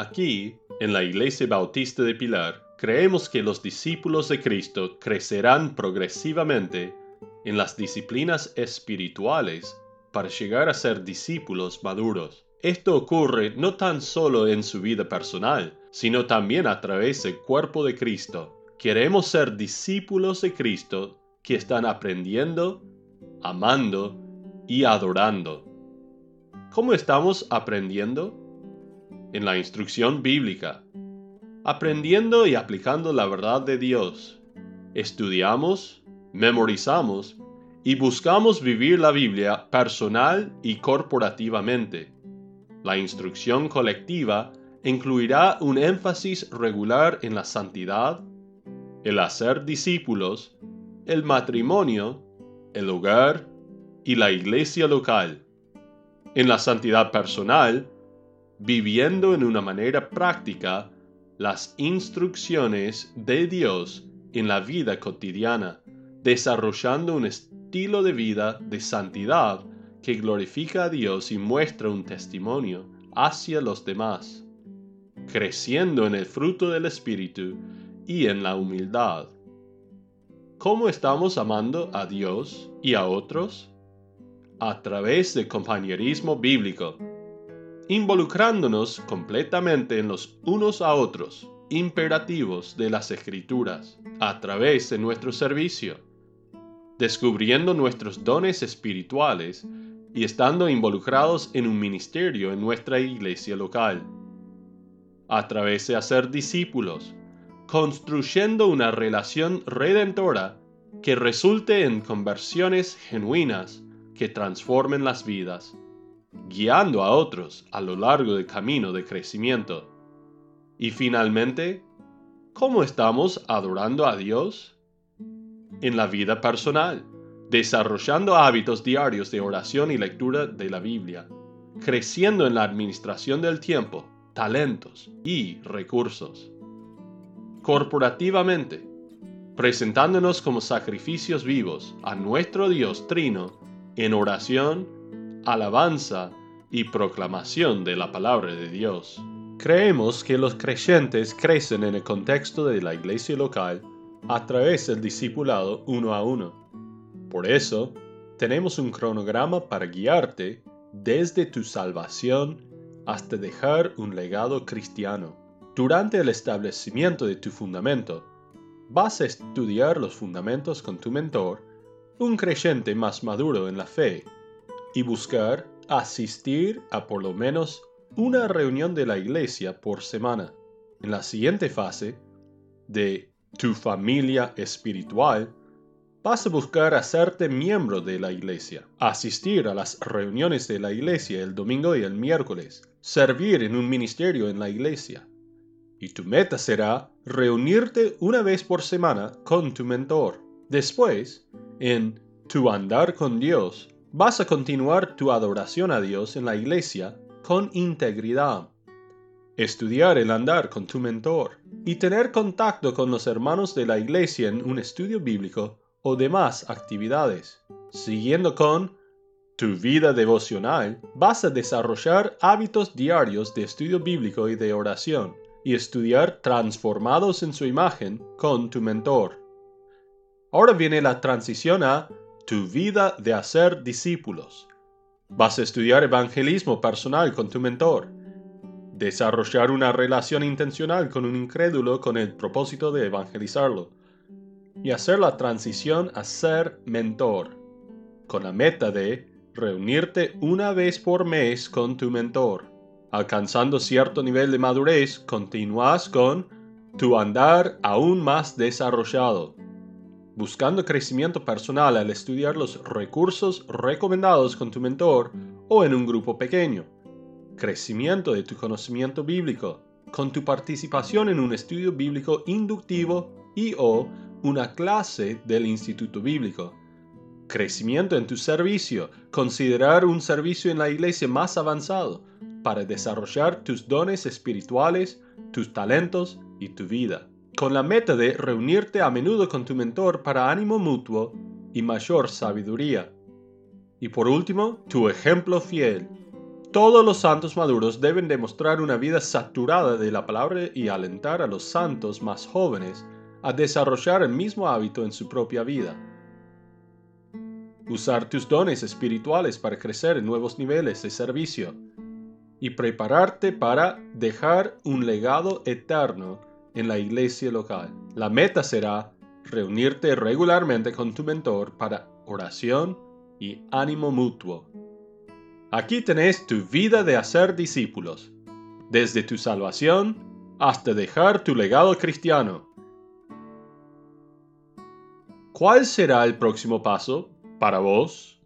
Aquí, en la Iglesia Bautista de Pilar, creemos que los discípulos de Cristo crecerán progresivamente en las disciplinas espirituales para llegar a ser discípulos maduros. Esto ocurre no tan solo en su vida personal, sino también a través del cuerpo de Cristo. Queremos ser discípulos de Cristo que están aprendiendo, amando y adorando. ¿Cómo estamos aprendiendo? En la instrucción bíblica. Aprendiendo y aplicando la verdad de Dios. Estudiamos, memorizamos y buscamos vivir la Biblia personal y corporativamente. La instrucción colectiva incluirá un énfasis regular en la santidad, el hacer discípulos, el matrimonio, el hogar y la iglesia local. En la santidad personal, viviendo en una manera práctica las instrucciones de Dios en la vida cotidiana, desarrollando un estilo de vida de santidad que glorifica a Dios y muestra un testimonio hacia los demás, creciendo en el fruto del Espíritu y en la humildad. ¿Cómo estamos amando a Dios y a otros? A través del compañerismo bíblico, involucrándonos completamente en los unos a otros, imperativos de las escrituras, a través de nuestro servicio, descubriendo nuestros dones espirituales y estando involucrados en un ministerio en nuestra iglesia local. A través de hacer discípulos, construyendo una relación redentora que resulte en conversiones genuinas que transformen las vidas, guiando a otros a lo largo del camino de crecimiento. Y finalmente, ¿cómo estamos adorando a Dios? En la vida personal desarrollando hábitos diarios de oración y lectura de la Biblia, creciendo en la administración del tiempo, talentos y recursos. Corporativamente, presentándonos como sacrificios vivos a nuestro Dios Trino en oración, alabanza y proclamación de la palabra de Dios. Creemos que los creyentes crecen en el contexto de la iglesia local a través del discipulado uno a uno por eso, tenemos un cronograma para guiarte desde tu salvación hasta dejar un legado cristiano. Durante el establecimiento de tu fundamento, vas a estudiar los fundamentos con tu mentor, un creyente más maduro en la fe, y buscar asistir a por lo menos una reunión de la iglesia por semana. En la siguiente fase, de tu familia espiritual, vas a buscar hacerte miembro de la iglesia, asistir a las reuniones de la iglesia el domingo y el miércoles, servir en un ministerio en la iglesia. Y tu meta será reunirte una vez por semana con tu mentor. Después, en tu andar con Dios, vas a continuar tu adoración a Dios en la iglesia con integridad. Estudiar el andar con tu mentor y tener contacto con los hermanos de la iglesia en un estudio bíblico o demás actividades. Siguiendo con tu vida devocional, vas a desarrollar hábitos diarios de estudio bíblico y de oración, y estudiar transformados en su imagen con tu mentor. Ahora viene la transición a tu vida de hacer discípulos. Vas a estudiar evangelismo personal con tu mentor, desarrollar una relación intencional con un incrédulo con el propósito de evangelizarlo, y hacer la transición a ser mentor, con la meta de reunirte una vez por mes con tu mentor. Alcanzando cierto nivel de madurez, continúas con tu andar aún más desarrollado, buscando crecimiento personal al estudiar los recursos recomendados con tu mentor o en un grupo pequeño, crecimiento de tu conocimiento bíblico, con tu participación en un estudio bíblico inductivo y o una clase del Instituto Bíblico. Crecimiento en tu servicio. Considerar un servicio en la iglesia más avanzado para desarrollar tus dones espirituales, tus talentos y tu vida. Con la meta de reunirte a menudo con tu mentor para ánimo mutuo y mayor sabiduría. Y por último, tu ejemplo fiel. Todos los santos maduros deben demostrar una vida saturada de la palabra y alentar a los santos más jóvenes a desarrollar el mismo hábito en su propia vida. Usar tus dones espirituales para crecer en nuevos niveles de servicio y prepararte para dejar un legado eterno en la iglesia local. La meta será reunirte regularmente con tu mentor para oración y ánimo mutuo. Aquí tenés tu vida de hacer discípulos, desde tu salvación hasta dejar tu legado cristiano. ¿Cuál será el próximo paso para vos?